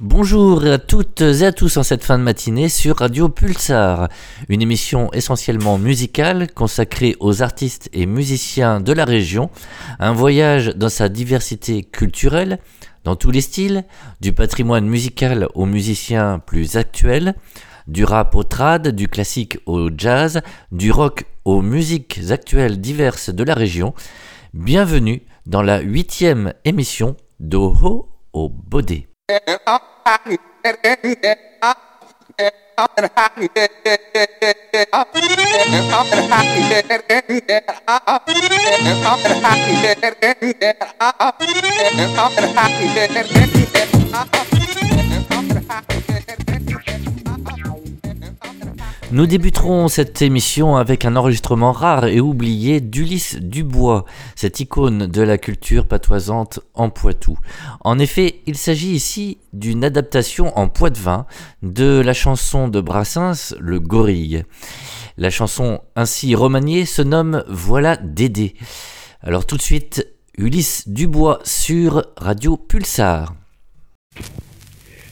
Bonjour à toutes et à tous en cette fin de matinée sur Radio Pulsar, une émission essentiellement musicale consacrée aux artistes et musiciens de la région, un voyage dans sa diversité culturelle, dans tous les styles, du patrimoine musical aux musiciens plus actuels, du rap au trad, du classique au jazz, du rock aux musiques actuelles diverses de la région. Bienvenue dans la huitième émission d'Oho au Bodé. I'm Nous débuterons cette émission avec un enregistrement rare et oublié d'Ulysse Dubois, cette icône de la culture patoisante en Poitou. En effet, il s'agit ici d'une adaptation en poids-de-vin de la chanson de Brassens, Le Gorille. La chanson ainsi remaniée se nomme Voilà Dédé. Alors tout de suite, Ulysse Dubois sur Radio Pulsar.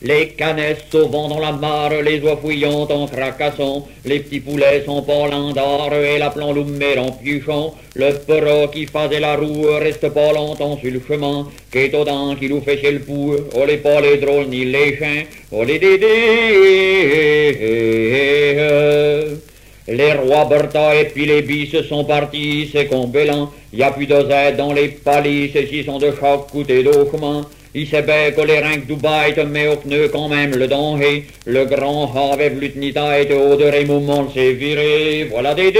Les canesses sauvant dans la mare, les oies fouillant en cracassant, les petits poulets sont d'or et la plan loumé en piochant, le perro qui faisait la roue reste pas longtemps sur le chemin, qu'est dents qui nous fait chez le pou, oh les pas les drôles ni les chiens, oh les dédés. Les rois Bertha et puis les bis sont partis, c'est combélant, y a plus d'oseille dans les palisses, s'ils sont de chaque côté d'Auchemin. Il sait bien que les reins Dubaï te met au pneu quand même le danger. Le grand tenir tête au de moment s'est viré. Voilà des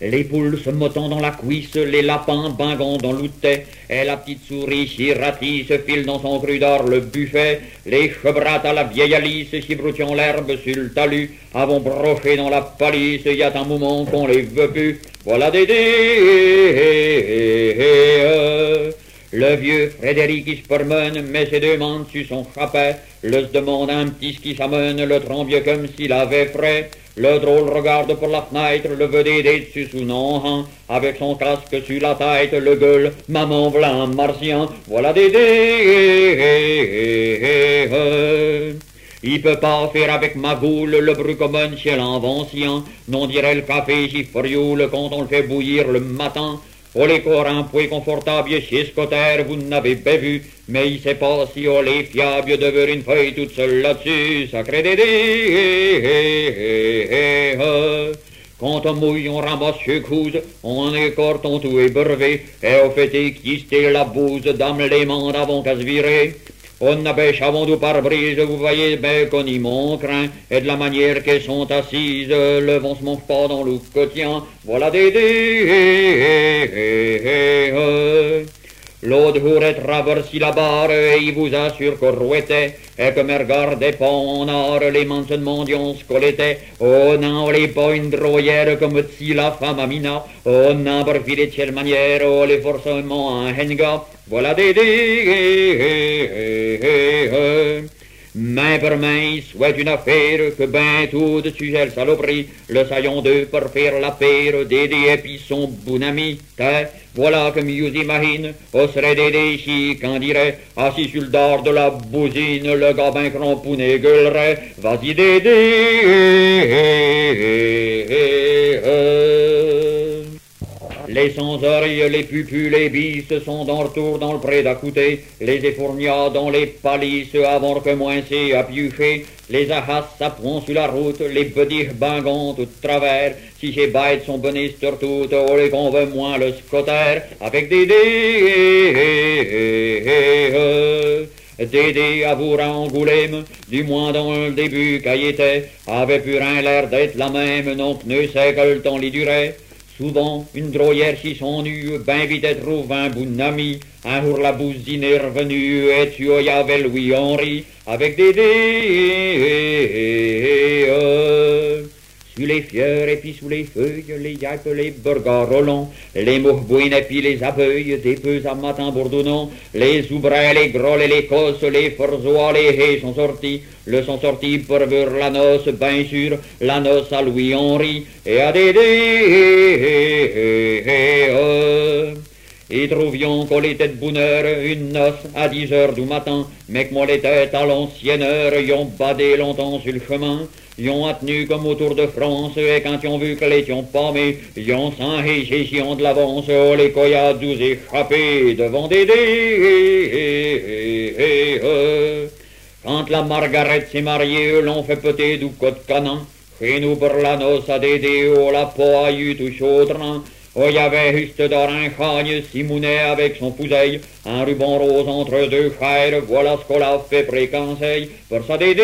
les poules se mottant dans la cuisse, les lapins bingant dans l'outet, et la petite souris chirati se file dans son cru d'or le buffet, les chebrates à la vieille Alice, broutillant l'herbe sur le talus, avons broché dans la palisse, y a un moment qu'on les veut plus, voilà des le vieux Frédéric qui se promène, met ses deux mains sur son chapet, le se demande un petit ce qui s'amène, le tremble comme s'il avait frais. Le drôle regarde pour la fenêtre, le veut dessus sous non, avec son casque sur la tête, le gueule, maman v'là un martien, voilà des il peut pas faire avec ma goule le bruit comme un ciel invention, non dirait le café si frioule quand on le fait bouillir le matin. Pour les corps un point confortable chez Scotter, vous n'avez pas vu, mais il sait pas si on est fiable de voir une feuille toute seule là-dessus, sacré dédé. Quand on mouille, on ramasse chez couse, on écorte, on tout brevé, et on fait équister la bouse, dame les mains avant qu'à se virer. On n'abêche avant du pare-brise, vous voyez bien qu'on y manque et de la manière qu'elles sont assises, le vent se mange pas dans le quotidien, voilà des L'autre jour est traversé la barre et il vous assure qu'on rouettait et que me regardait pas en or les mentions mendiants scolettaient. Oh non, les pas une droyère comme si la femme a mina. Oh non, par filer de quelle manière, oh les forcément un henga. Voilà des Main par main, souhaite une affaire que tout de sujet saloperie, le saillon d'eux pour faire la paire, Dédé et puis son bon ami. Voilà comme vous imagine, au serait Dédé ici, qu'en dirait, assis sur le dard de la bousine, le gabin cramponné gueulerait, vas-y Dédé. Les sans-oreilles, les pupus, les bis sont dans retour dans le pré d'à. Les effournias dans les palisses avant que moins c'est à piucher. Les ahas s'appront sur la route, les bedis bingant tout travers. Si ces bêtes sont bonnes sur toutes, les qu'on veut moins le scotter avec des dés. Dédé avoura Angoulême, du moins dans le début qu'à était, avait pur un l'air d'être la même, non ne sait que le temps l'y durait. Souvent, une droyère qui s'ennuie, ben vite trouve un bon ami. Un jour la bousine est revenue, et tu y avais Louis-Henri, avec des dés. Les fleurs et puis sous les feuilles, les yaipes, les burgars rollants, les mourbouines et puis les abeilles, des peu à matin bourdonnant, les oubrets, les grolles et les cosses, les forzois, les haies sont sortis, le sont sortis pour voir la noce, bien sûr, la noce à Louis-Henri et à Dédé. et trouvions qu'on était de bonne heure, une noce à dix heures du matin, mais que moi les têtes à l'ancienne heure, y ont badé longtemps sur le chemin, y ont tenu comme autour de France, et quand ils ont vu que les ont pommés, y ont sans ont de l'avance, oh les coyades nous échappés devant des dés. Quand la Margaret s'est mariée, l'on fait peut-être du côte canon, chez nous pour la noce à Dédé, oh la eu tout chaudron, Il y avait juste un chagne Simounet avec son pouseille, un ruban rose entre deux frères, voilà ce qu'on a fait préconseil. Pour ça Dédé.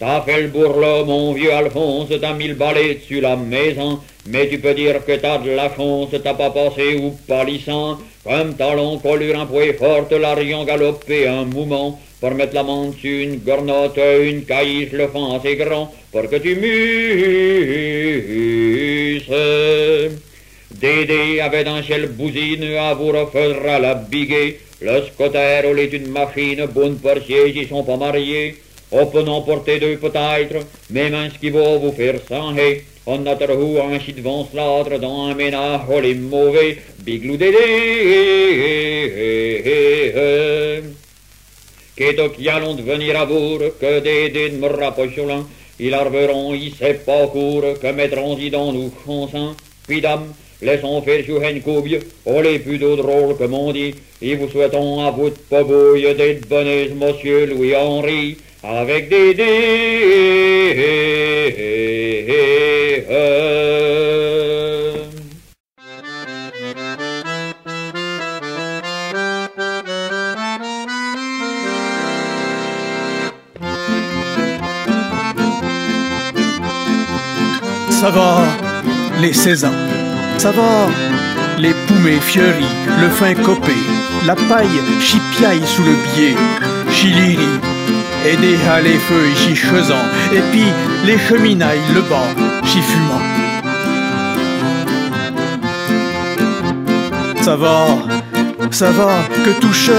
T'as fait le bourreau, mon vieux Alphonse, t'as mis le balai dessus la maison, mais tu peux dire que t'as de la chance, t'as pas passé ou pas lissant, comme talon, collure un poids forte, l'arion galopé un mouvement, pour mettre la une gornotte, une caïche, le fond assez grand, pour que tu musses. Dédé avait un ciel bousine à vous refaire la biguée, le scotter au lait d'une machine, bonne portier, ils sont pas mariés. On peut en porter deux peut-être, mais ce qui va vous faire sanger. On a trop un chit devant l'autre dans un ménage, oh les mauvais, biglou dédé. Qu'est-ce qui allons devenir à vous, que dédé de me rapprocher ils arriveront, ils sait pas court, que mettront-ils dans nous chansons. Puis dame, laissons faire sur une coubie, oh les plutôt drôles comme on dit, et vous souhaitons à vous de pabouille d'être bonnes, monsieur Louis-Henri, avec des dés. Ça va, les Césars. Ça va, les poumées fleuries, le fin copé, la paille chipiaille sous le biais, chiliri, et des les feux ici chaisant, et puis les cheminailles, le bas, chi fumant. Ça va, ça va, que touche,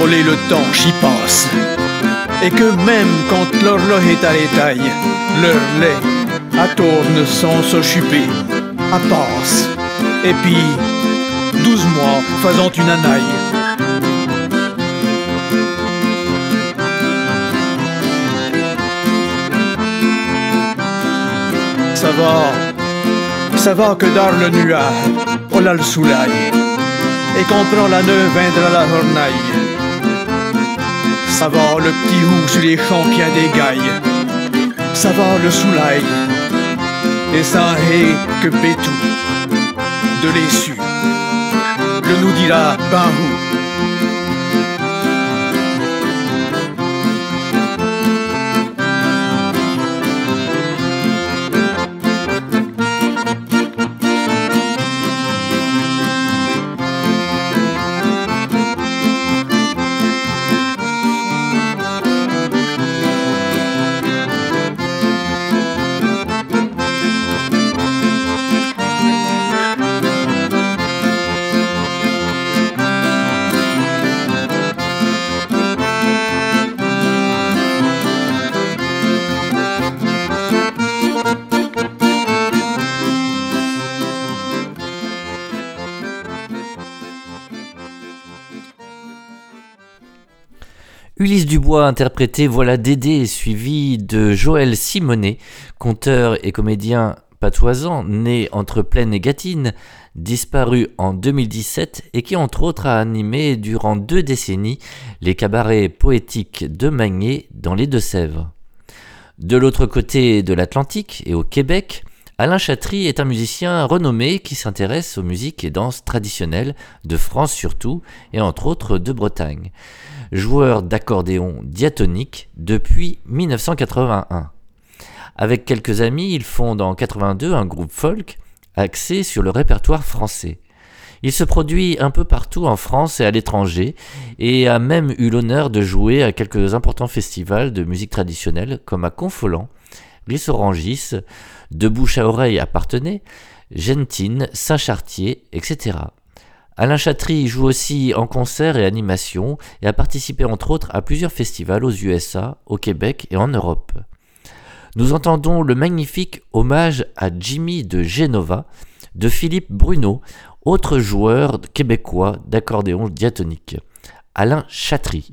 olé le temps, j'y passe. Et que même quand l'horloge est à l'étail, leur lait à tourne sans s'occuper, à passe. Et puis, douze mois faisant une anaille, ça va, ça va que dans le nuage, on a le soleil, et qu'on prend la neuve de la journaille. Ça va le petit roux sur les champions des gailles, ça va le soleil, et ça est que bétou, de l'essu, le nous dira ben Dubois interprété Voilà Dédé, suivi de Joël Simonet, conteur et comédien patoisant, né entre Plaine et Gâtine, disparu en 2017 et qui entre autres a animé durant deux décennies les cabarets poétiques de Magné dans les Deux-Sèvres. De l'autre côté de l'Atlantique et au Québec, Alain Chatry est un musicien renommé qui s'intéresse aux musiques et danses traditionnelles de France surtout et entre autres de Bretagne joueur d'accordéon diatonique depuis 1981. Avec quelques amis, il fonde en 82 un groupe folk axé sur le répertoire français. Il se produit un peu partout en France et à l'étranger et a même eu l'honneur de jouer à quelques importants festivals de musique traditionnelle comme à Confolant, Rissorangis, De Bouche à Oreille à Partenay, Gentine, Saint-Chartier, etc. Alain Chatry joue aussi en concert et animation et a participé entre autres à plusieurs festivals aux USA, au Québec et en Europe. nous entendons le magnifique hommage à Jimmy de Genova de Philippe Bruno, autre joueur québécois d'accordéon diatonique. Alain Chatry.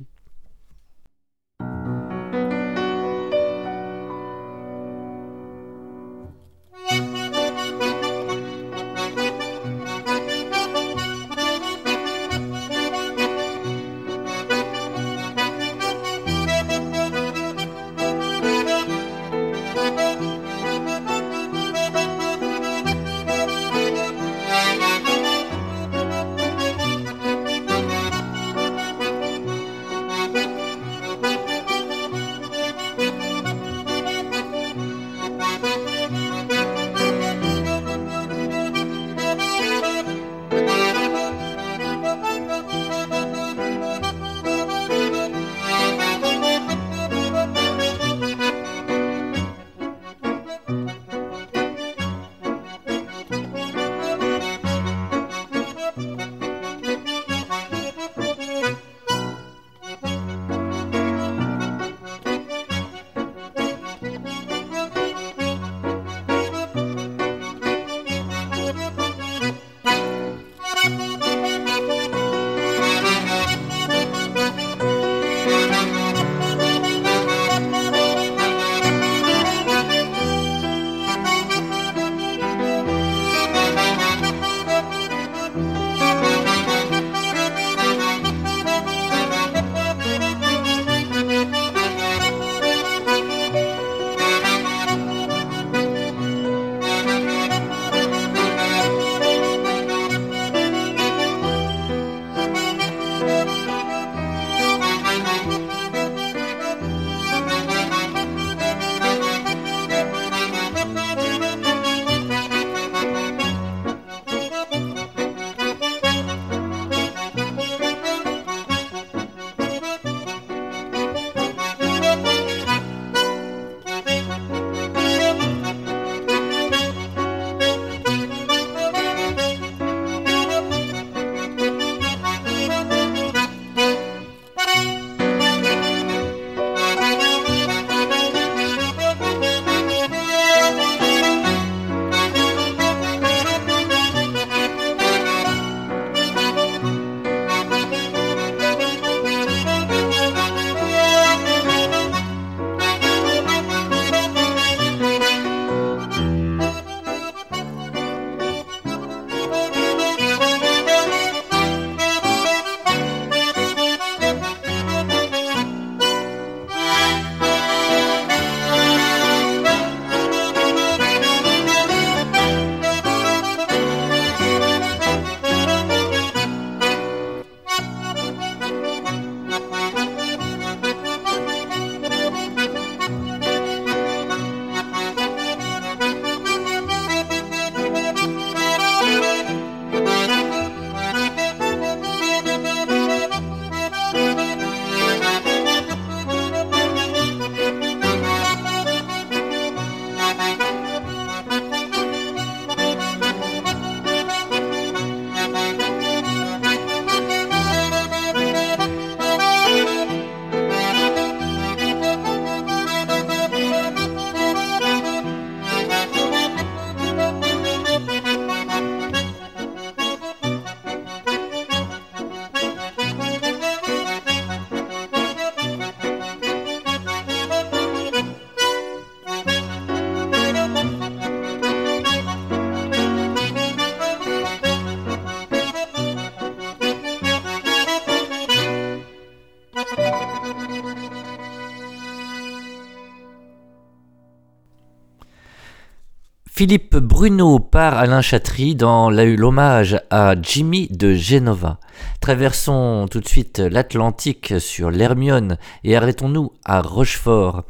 Philippe Bruno par Alain Chatry dans l'hommage à Jimmy de Genova. Traversons tout de suite l'Atlantique sur l'Hermione et arrêtons-nous à Rochefort.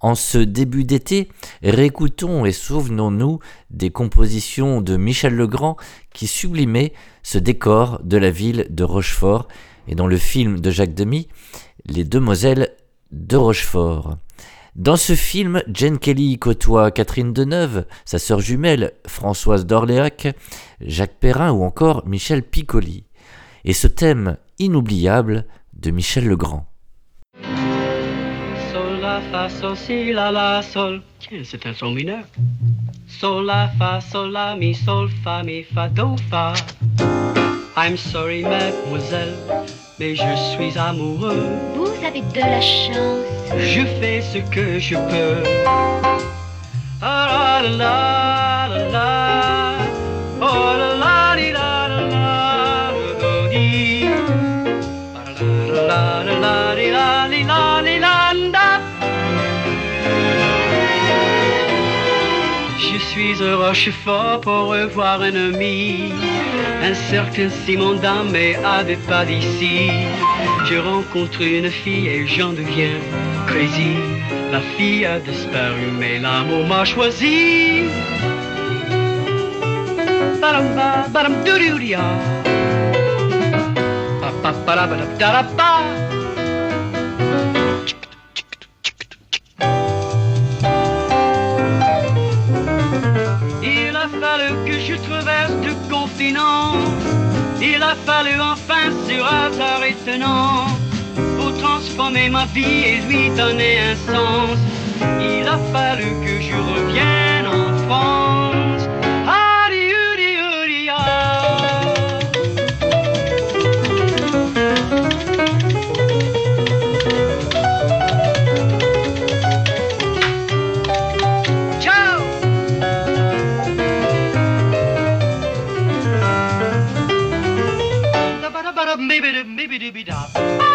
En ce début d'été, réécoutons et souvenons-nous des compositions de Michel Legrand qui sublimaient ce décor de la ville de Rochefort et dans le film de Jacques Demy, Les Demoiselles de Rochefort. Dans ce film, Jane Kelly côtoie Catherine Deneuve, sa sœur jumelle Françoise d'Orléac, Jacques Perrin ou encore Michel Piccoli. Et ce thème inoubliable de Michel Legrand. sol, fa, sol, sol, fa, mi, fa, do, fa. I'm sorry, mademoiselle, mais je suis amoureux. Vous avez de la chance. Je fais ce que je peux. Ah, la, la, la, la, oh, Un Rochefort pour revoir un ami. Un certain Simon Damé avait pas d'ici. Je rencontre une fille et j'en deviens crazy. La fille a disparu, mais l'amour m'a choisi. Fallu que je traverse de continents. Il a fallu enfin sur hasard étonnant pour transformer ma vie et lui donner un sens. Il a fallu que je revienne en France. Libby dooby dop.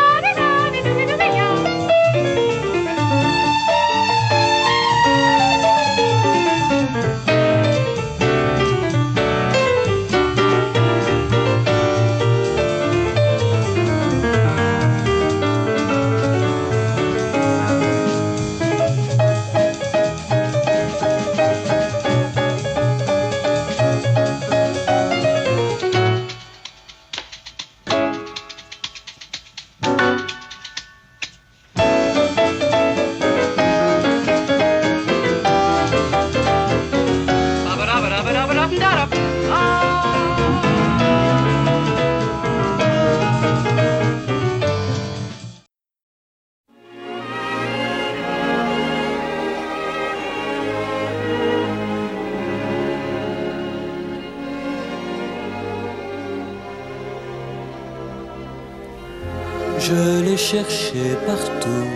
Je l'ai cherché partout,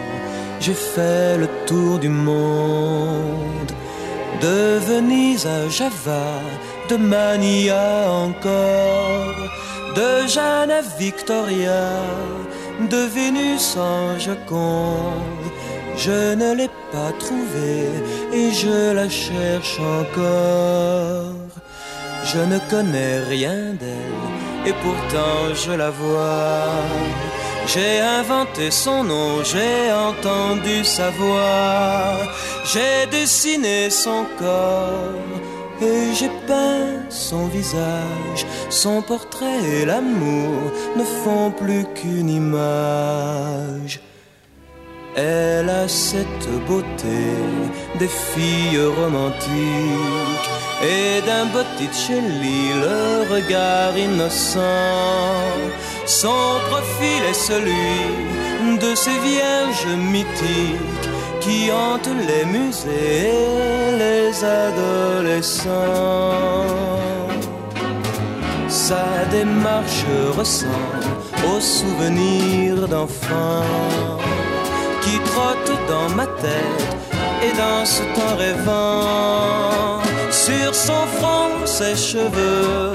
j'ai fait le tour du monde, de Venise à Java, de Mania encore, de Jeanne à Victoria, de Vénus en Joconde. Je ne l'ai pas trouvée et je la cherche encore. Je ne connais rien d'elle et pourtant je la vois. J'ai inventé son nom, j'ai entendu sa voix, j'ai dessiné son corps et j'ai peint son visage. Son portrait et l'amour ne font plus qu'une image. Elle a cette beauté des filles romantiques et d'un Botticelli le regard innocent. Son profil est celui de ces vierges mythiques qui hantent les musées et les adolescents. Sa démarche ressemble aux souvenirs d'enfants qui trottent dans ma tête et dansent en rêvant. Son front, ses cheveux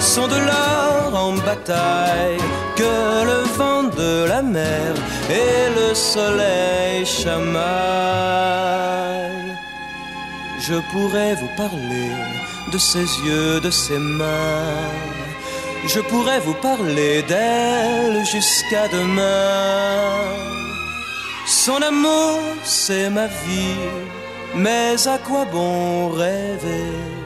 sont de l'or en bataille que le vent de la mer et le soleil chamaillent. Je pourrais vous parler de ses yeux, de ses mains. Je pourrais vous parler d'elle jusqu'à demain. Son amour, c'est ma vie, mais à quoi bon rêver?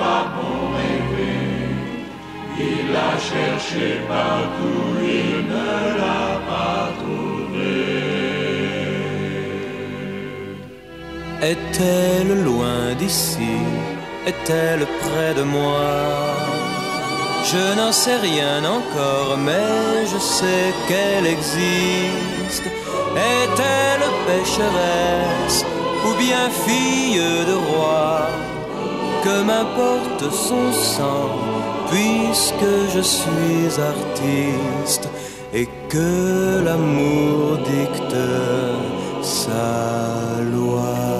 l'a cherché partout, il ne l'a pas trouvé. Est-elle loin d'ici? Est-elle près de moi? Je n'en sais rien encore, mais je sais qu'elle existe. Est-elle pécheresse ou bien fille de roi? Que m'importe son sang, puisque je suis artiste et que l'amour dicte sa loi.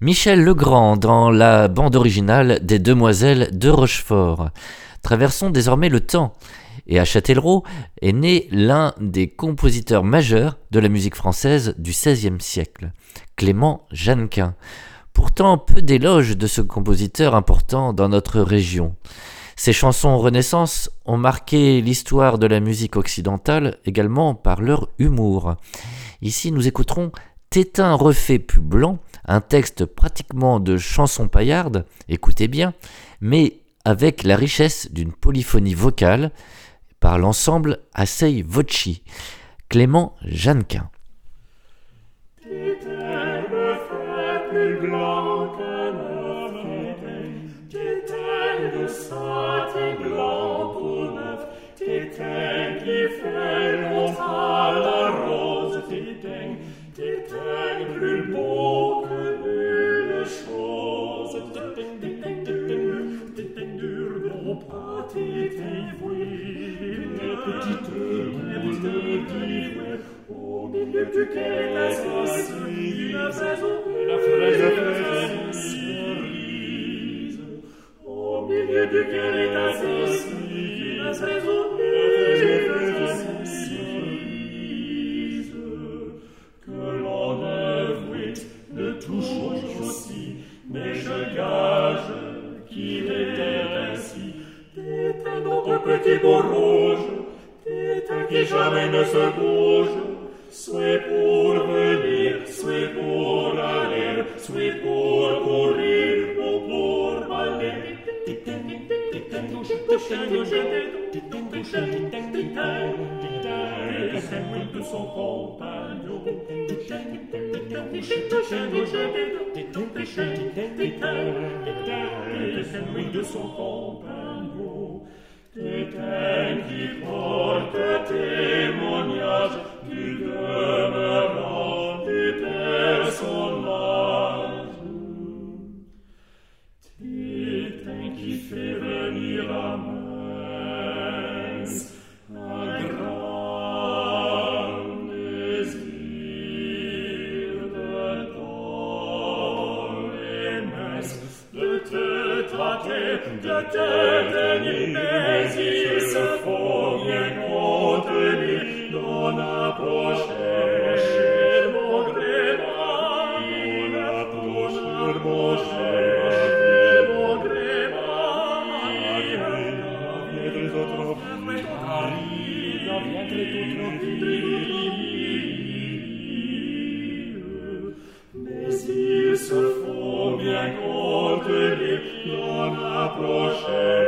Michel Legrand dans la bande originale des Demoiselles de Rochefort. Traversons désormais le temps. Et à Châtellerault est né l'un des compositeurs majeurs de la musique française du XVIe siècle, Clément Jeannequin. Pourtant, peu d'éloges de ce compositeur important dans notre région. Ses chansons Renaissance ont marqué l'histoire de la musique occidentale également par leur humour. Ici, nous écouterons Tétin refait plus blanc, un texte pratiquement de chanson paillarde, écoutez bien, mais avec la richesse d'une polyphonie vocale par l'ensemble Assei Voci, Clément Jeannequin. Petit beau rouge, t'étais qui jamais ne se bouge, de son compagnon. de son compagnon. non approchez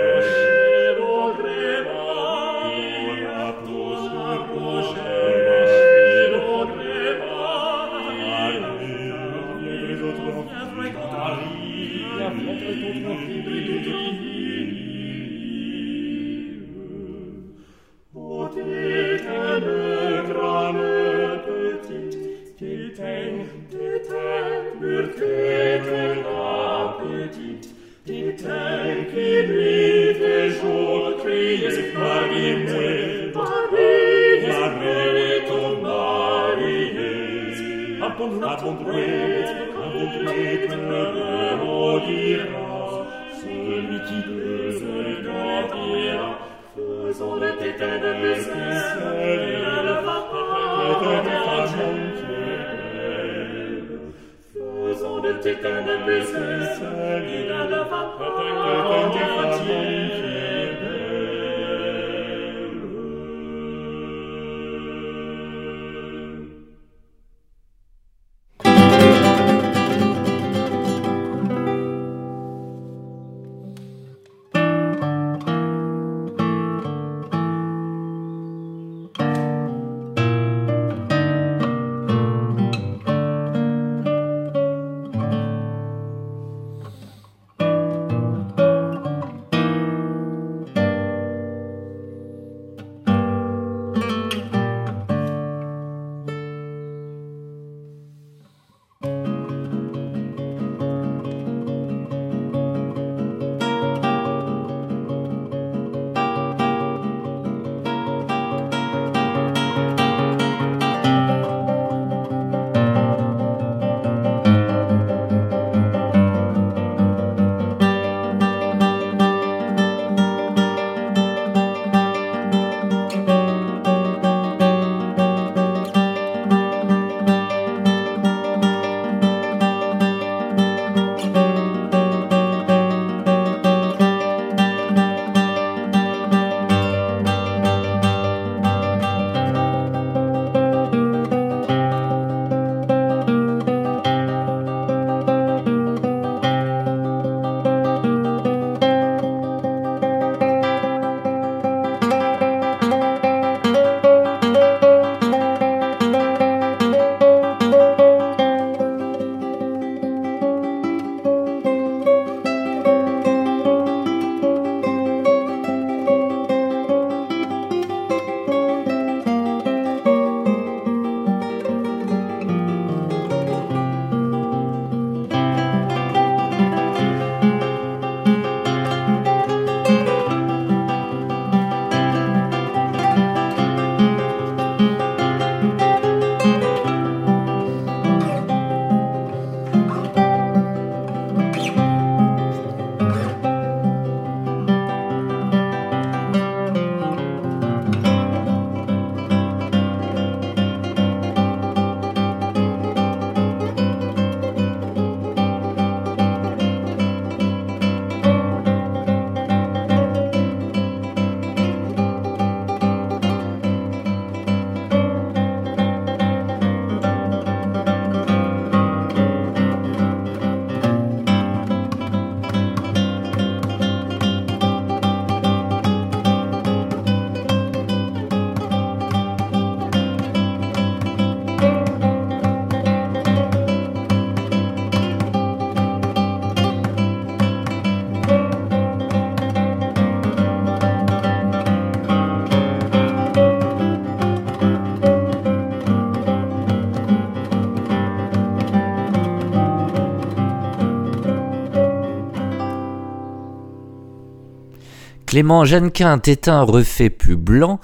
Clément Jeannequin, Tétin refait plus blanc,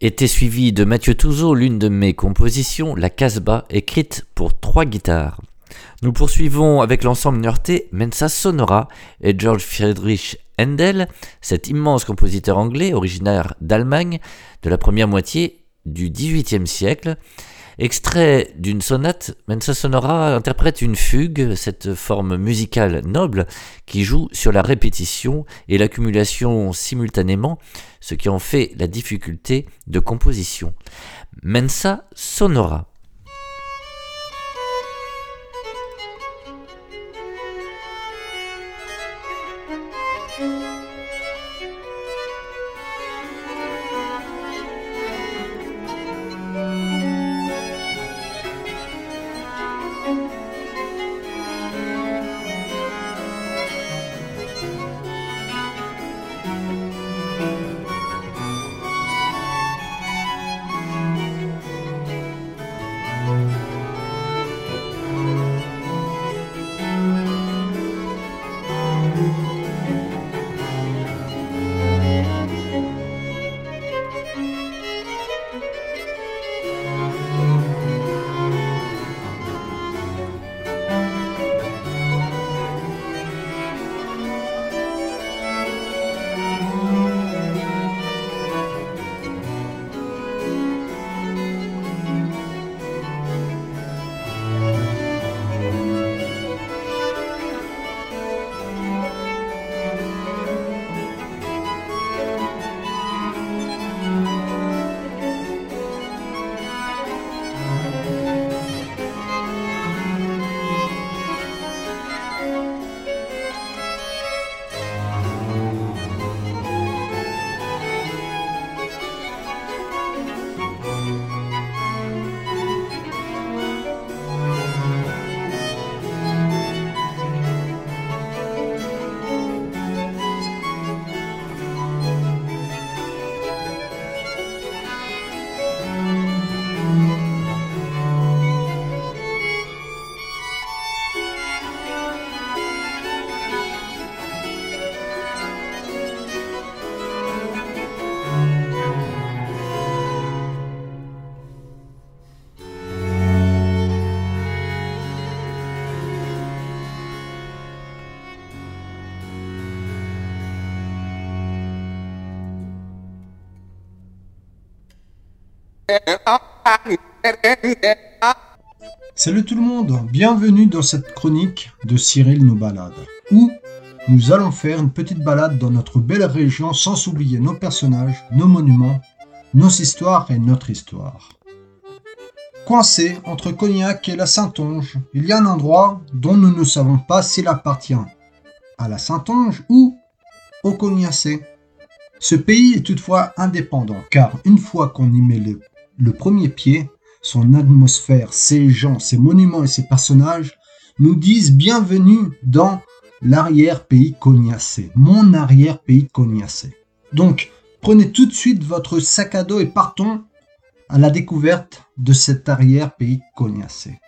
était suivi de Mathieu Touzeau, l'une de mes compositions, La Casbah, écrite pour trois guitares. Nous poursuivons avec l'ensemble Nurté, Mensa Sonora et George Friedrich Handel, cet immense compositeur anglais originaire d'Allemagne de la première moitié du XVIIIe siècle. Extrait d'une sonate, Mensa Sonora interprète une fugue, cette forme musicale noble qui joue sur la répétition et l'accumulation simultanément, ce qui en fait la difficulté de composition. Mensa Sonora. Salut tout le monde, bienvenue dans cette chronique de Cyril nous balade, où nous allons faire une petite balade dans notre belle région sans oublier nos personnages, nos monuments, nos histoires et notre histoire. Coincé entre Cognac et la Saintonge, il y a un endroit dont nous ne savons pas s'il appartient à la Saintonge ou au Cognacé. Ce pays est toutefois indépendant, car une fois qu'on y met le le premier pied, son atmosphère, ses gens, ses monuments et ses personnages nous disent bienvenue dans l'arrière-pays cognacé, mon arrière-pays cognacé. Donc, prenez tout de suite votre sac à dos et partons à la découverte de cet arrière-pays cognacé.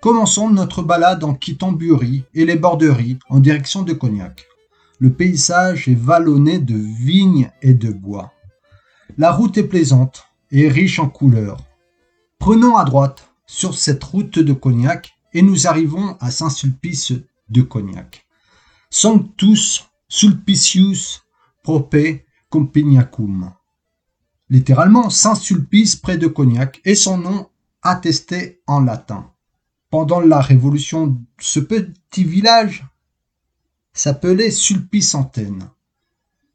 Commençons notre balade en quittant Bury et les borderies en direction de Cognac. Le paysage est vallonné de vignes et de bois. La route est plaisante, et riche en couleurs. Prenons à droite sur cette route de Cognac et nous arrivons à Saint-Sulpice de Cognac. Sanctus Sulpicius prope Compignacum. Littéralement Saint-Sulpice près de Cognac et son nom attesté en latin. Pendant la Révolution, ce petit village s'appelait Sulpice-Antenne.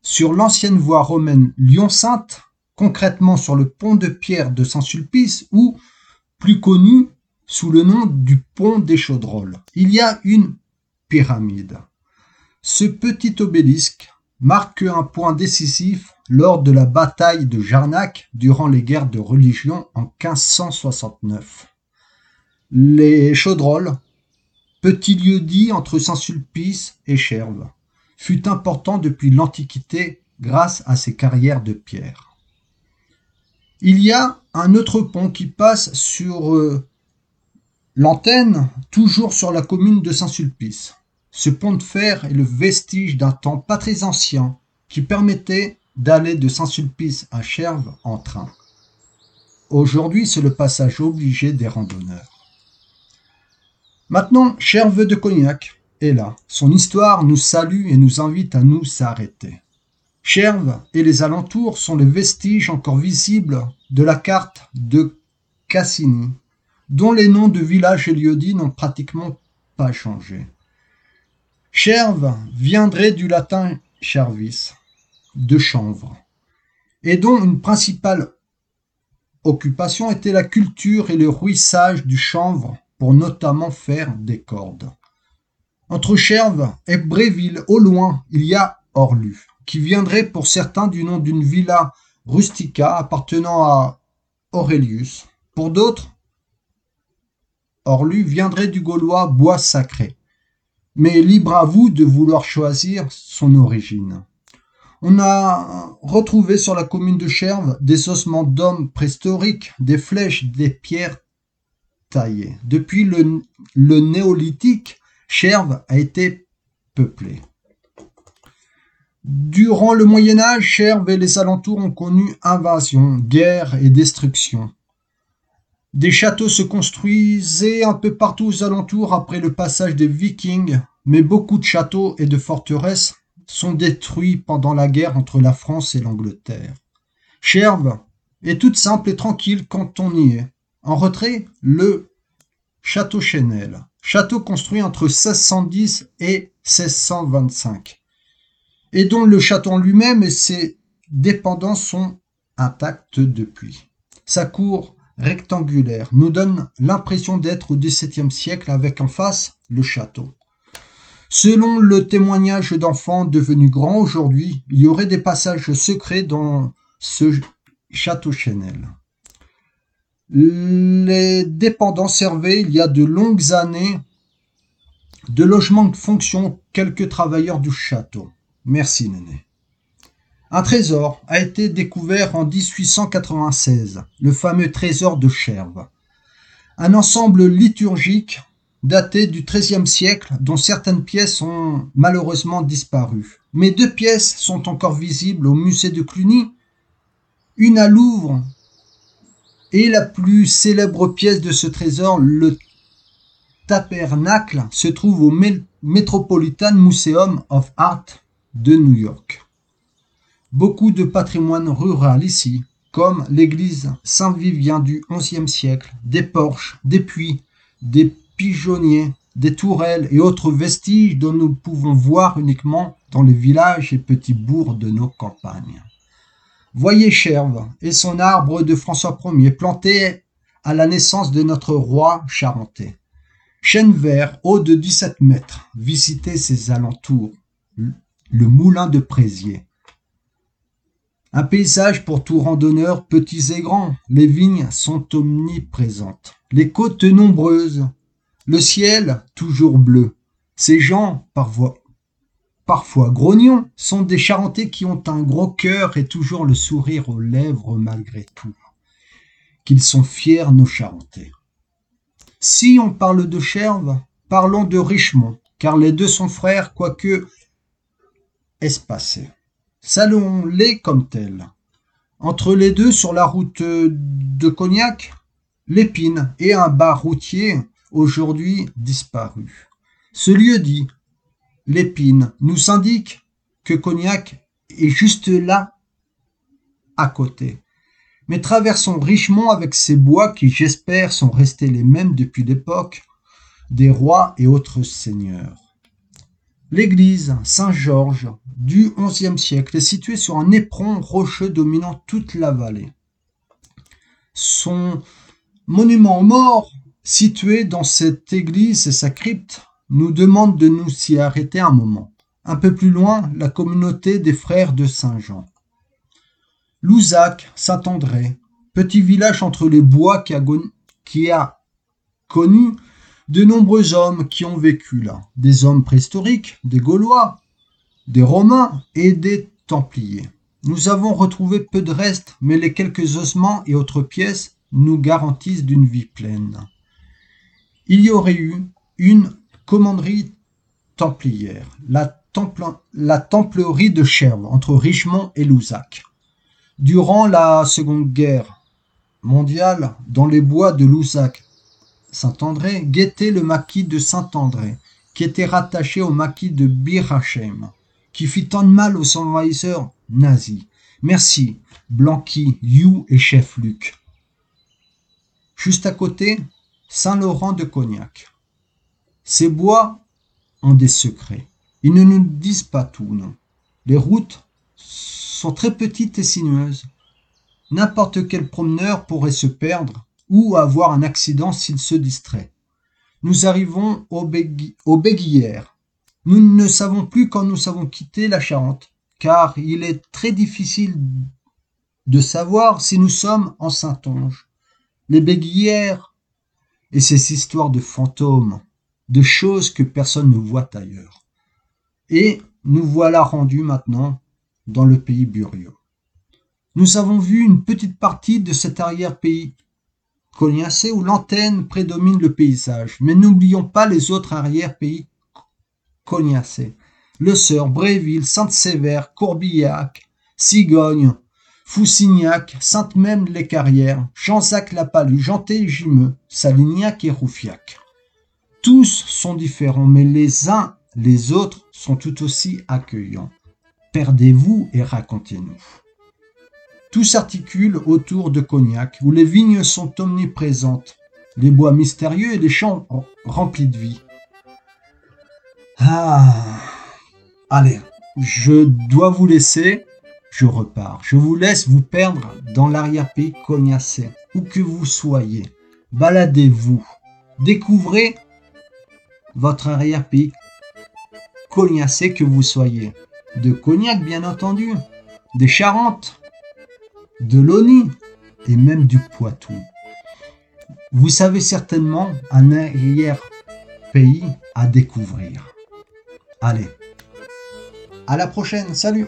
Sur l'ancienne voie romaine Lyon-Sainte, concrètement sur le pont de pierre de Saint-Sulpice ou, plus connu sous le nom du pont des Chaudrolles. Il y a une pyramide. Ce petit obélisque marque un point décisif lors de la bataille de Jarnac durant les guerres de religion en 1569. Les Chaudrolles, petit lieu dit entre Saint-Sulpice et Cherves, fut important depuis l'Antiquité grâce à ses carrières de pierre. Il y a un autre pont qui passe sur euh, l'antenne, toujours sur la commune de Saint-Sulpice. Ce pont de fer est le vestige d'un temps pas très ancien qui permettait d'aller de Saint-Sulpice à Cherves en train. Aujourd'hui, c'est le passage obligé des randonneurs. Maintenant, Cherves de Cognac est là. Son histoire nous salue et nous invite à nous s'arrêter. Cherves et les alentours sont les vestiges encore visibles de la carte de Cassini, dont les noms de villages et lieux-dits n'ont pratiquement pas changé. Cherves viendrait du latin chervis, de chanvre, et dont une principale occupation était la culture et le ruissage du chanvre pour notamment faire des cordes. Entre Cherves et Bréville, au loin, il y a Orlu, qui viendrait pour certains du nom d'une villa rustica appartenant à Aurelius. Pour d'autres, Orlu viendrait du gaulois bois sacré. Mais libre à vous de vouloir choisir son origine. On a retrouvé sur la commune de Cherves des ossements d'hommes préhistoriques, des flèches, des pierres taillées. Depuis le, le néolithique, Cherves a été peuplée. Durant le Moyen Âge, Cherves et les alentours ont connu invasions, guerres et destructions. Des châteaux se construisaient un peu partout aux alentours après le passage des Vikings, mais beaucoup de châteaux et de forteresses sont détruits pendant la guerre entre la France et l'Angleterre. Cherves est toute simple et tranquille quand on y est. En retrait, le château Chenel, château construit entre 1610 et 1625 et dont le château lui-même et ses dépendants sont intacts depuis. Sa cour rectangulaire nous donne l'impression d'être au XVIIe siècle avec en face le château. Selon le témoignage d'enfants devenus grands aujourd'hui, il y aurait des passages secrets dans ce château Chenel. Les dépendants servaient il y a de longues années de logement de fonction quelques travailleurs du château. Merci, Néné. Un trésor a été découvert en 1896, le fameux trésor de Cherves. Un ensemble liturgique daté du XIIIe siècle dont certaines pièces ont malheureusement disparu. Mais deux pièces sont encore visibles au musée de Cluny, une à Louvre et la plus célèbre pièce de ce trésor, le tabernacle, se trouve au Metropolitan Museum of Art de New York. Beaucoup de patrimoine rural ici, comme l'église Saint-Vivien du XIe siècle, des porches, des puits, des pigeonniers, des tourelles et autres vestiges dont nous pouvons voir uniquement dans les villages et petits bourgs de nos campagnes. Voyez Cherves et son arbre de François Ier planté à la naissance de notre roi charentais. Chêne vert haut de 17 mètres, visitez ses alentours, le moulin de Présier. Un paysage pour tout randonneur, petits et grands. Les vignes sont omniprésentes. Les côtes nombreuses. Le ciel toujours bleu. Ces gens, parfois, parfois grognons, sont des Charentais qui ont un gros cœur et toujours le sourire aux lèvres malgré tout. Qu'ils sont fiers, nos Charentais. Si on parle de Cherves, parlons de Richemont, car les deux sont frères, quoique espacés. Saluons-les comme tels. Entre les deux, sur la route de Cognac, l'épine et un bar routier, aujourd'hui disparu. Ce lieu dit, l'épine, nous indique que Cognac est juste là, à côté. Mais traversons Richemont avec ses bois qui, j'espère, sont restés les mêmes depuis l'époque des rois et autres seigneurs. L'église Saint-Georges du XIe siècle est située sur un éperon rocheux dominant toute la vallée. Son monument mort, situé dans cette église et sa crypte, nous demande de nous y arrêter un moment. Un peu plus loin, la communauté des frères de Saint-Jean. Louzac, Saint-André, petit village entre les bois qui a connu de nombreux hommes qui ont vécu là, des hommes préhistoriques, des Gaulois, des Romains et des Templiers. Nous avons retrouvé peu de restes, mais les quelques ossements et autres pièces nous garantissent d'une vie pleine. Il y aurait eu une commanderie templière, la la templerie de Cherves, entre Richemont et Louzac. Durant la Seconde Guerre mondiale, dans les bois de Louzac, Saint-André guettait le maquis de Saint-André, qui était rattaché au maquis de Bir qui fit tant de mal aux envahisseurs nazis. Merci, Blanqui, You et Chef Luc. Juste à côté, Saint-Laurent de Cognac. Ces bois ont des secrets. Ils ne nous disent pas tout, non. Les routes sont très petites et sinueuses. N'importe quel promeneur pourrait se perdre avoir un accident s'il se distrait. Nous arrivons au, Béguillère. Nous ne savons plus quand nous avons quitté la Charente, car il est très difficile de savoir si nous sommes en Saintonge. Les Béguillères et ces histoires de fantômes, de choses que personne ne voit ailleurs. Et nous voilà rendus maintenant dans le pays Burieux. Nous avons vu une petite partie de cet arrière-pays Cognacé où l'antenne prédomine le paysage, mais n'oublions pas les autres arrière-pays cognacés. Le Sœur, Bréville, Sainte-Sévère, Courbillac, Cigogne, Foussignac, Sainte-Même-les-Carrières, Janzac-la-Palue, Janté-Gimeux, Salignac et Roufiac. Tous sont différents, mais les uns les autres sont tout aussi accueillants. Perdez-vous et racontez-nous. Tout s'articule autour de Cognac, où les vignes sont omniprésentes, les bois mystérieux et les champs remplis de vie. Ah Allez, je dois vous laisser, je repars. Je vous laisse vous perdre dans l'arrière-pays cognacé, où que vous soyez. Baladez-vous, découvrez votre arrière-pays cognacé que vous soyez. De Cognac, bien entendu, des Charentes, de l'Oni et même du Poitou. Vous savez certainement un arrière-pays à découvrir. Allez, à la prochaine, salut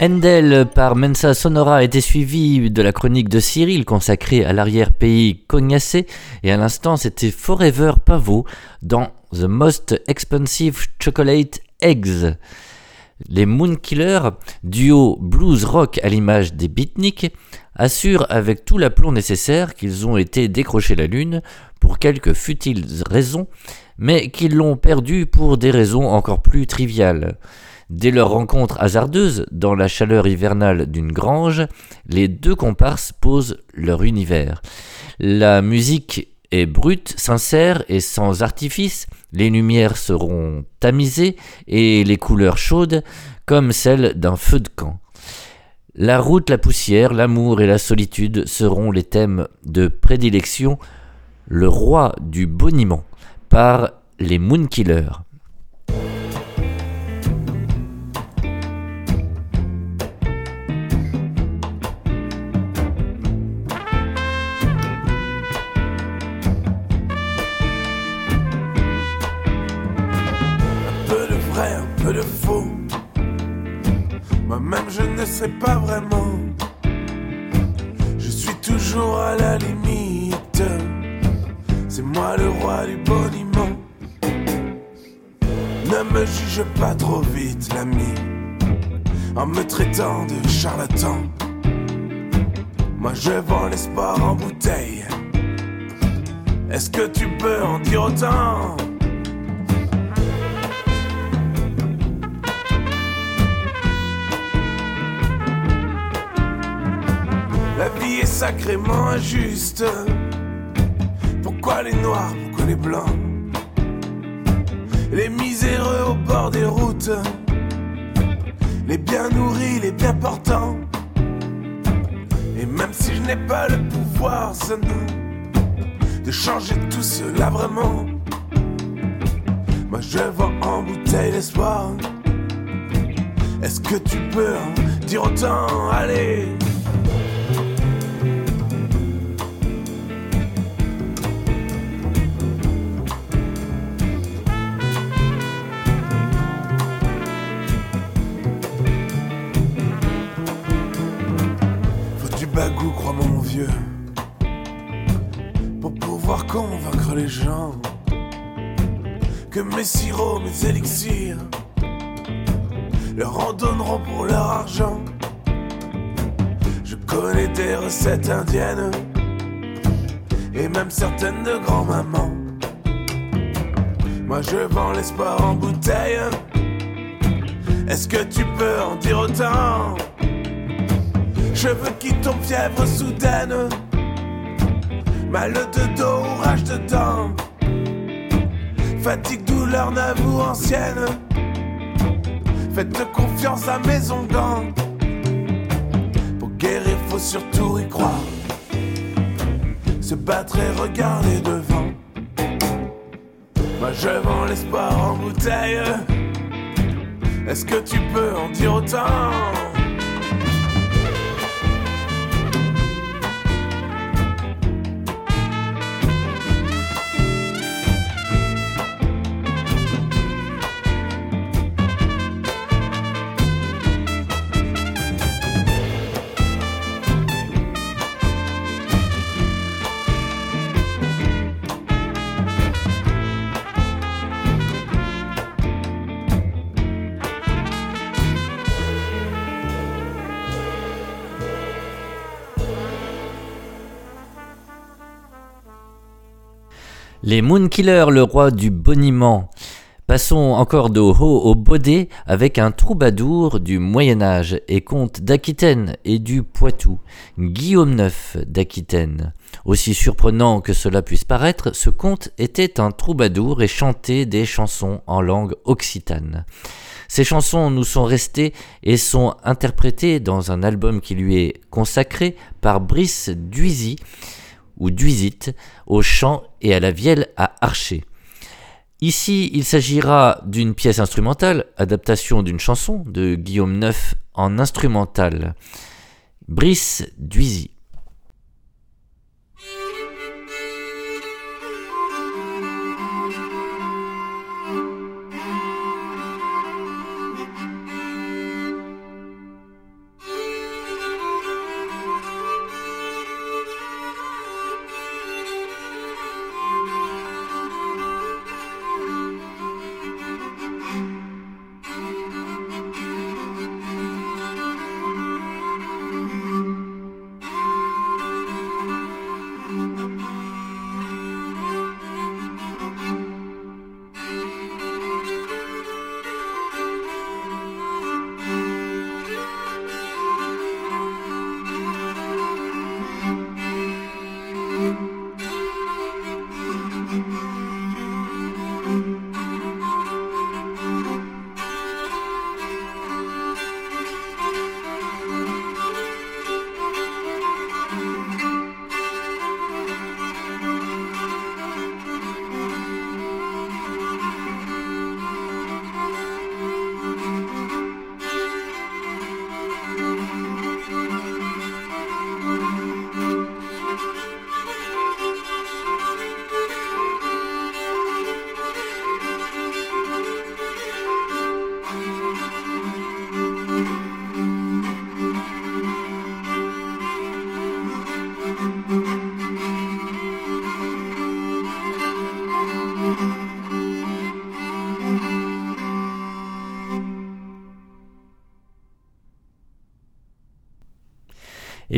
Endel par Mensa Sonora été suivi de la chronique de Cyril consacrée à l'arrière-pays cognacé et à l'instant c'était Forever Pavot dans The Most Expensive Chocolate Eggs. Les Moonkillers, duo blues rock à l'image des beatniks, assurent avec tout l'aplomb nécessaire qu'ils ont été décrocher la Lune pour quelques futiles raisons, mais qu'ils l'ont perdu pour des raisons encore plus triviales. Dès leur rencontre hasardeuse dans la chaleur hivernale d'une grange, les deux comparses posent leur univers. La musique est brute, sincère et sans artifice, les lumières seront tamisées et les couleurs chaudes comme celles d'un feu de camp. La route, la poussière, l'amour et la solitude seront les thèmes de prédilection. Le roi du boniment par les Moonkillers. Sais pas vraiment. Je suis toujours à la limite. C'est moi le roi du boniment. Ne me juge pas trop vite, l'ami, en me traitant de charlatan. Moi je vends l'espoir en bouteille. Est-ce que tu peux en dire autant? Sacrément injuste. Pourquoi les noirs, pourquoi les blancs? Les miséreux au bord des routes. Les bien nourris, les bien portants. Et même si je n'ai pas le pouvoir, ce de changer tout cela vraiment. Moi je vends en bouteille l'espoir. Est-ce que tu peux dire autant? Allez pour pouvoir convaincre les gens que mes sirops, mes élixirs leur en donneront pour leur argent. Je connais des recettes indiennes et même certaines de grand-maman. Moi je vends l'espoir en bouteille. Est-ce que tu peux en dire autant? Cheveux qui tombent, fièvre soudaine. Mal de dos, rage de dents. Fatigue, douleur, n'avoue ancienne. Faites confiance à Maison Gant. Pour guérir, faut surtout y croire. Se battre et regarder devant. Moi je vends l'espoir en bouteille. Est-ce que tu peux en dire autant? Les Moonkillers, le roi du boniment. Passons encore de haut au baudet avec un troubadour du Moyen Âge et comte d'Aquitaine et du Poitou, Guillaume IX d'Aquitaine. Aussi surprenant que cela puisse paraître, ce comte était un troubadour et chantait des chansons en langue occitane. Ces chansons nous sont restées et sont interprétées dans un album qui lui est consacré par Brice Duisy, ou Duisit au chant et à la vielle à archer. Ici, il s'agira d'une pièce instrumentale, adaptation d'une chanson de Guillaume Neuf en instrumental. Brice Duisy.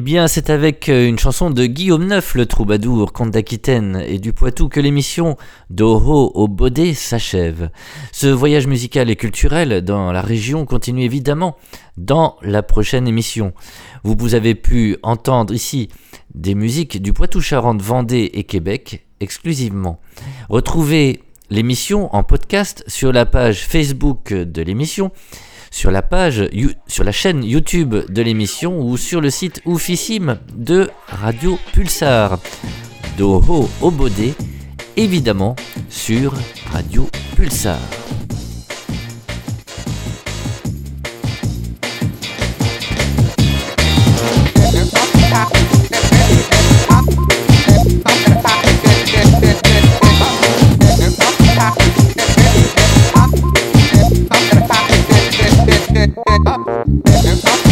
Eh bien, c'est avec euh, une chanson de Guillaume Neuf, le troubadour, comte d'Aquitaine et du Poitou, que l'émission d'Oho au Baudet s'achève. Ce voyage musical et culturel dans la région continue évidemment dans la prochaine émission. Vous, vous avez pu entendre ici des musiques du Poitou-Charentes, Vendée et Québec exclusivement. Retrouvez l'émission en podcast sur la page Facebook de l'émission sur la page, sur la chaîne YouTube de l'émission ou sur le site oufissime de Radio Pulsar. Doho Obodé, évidemment sur Radio Pulsar. up, up.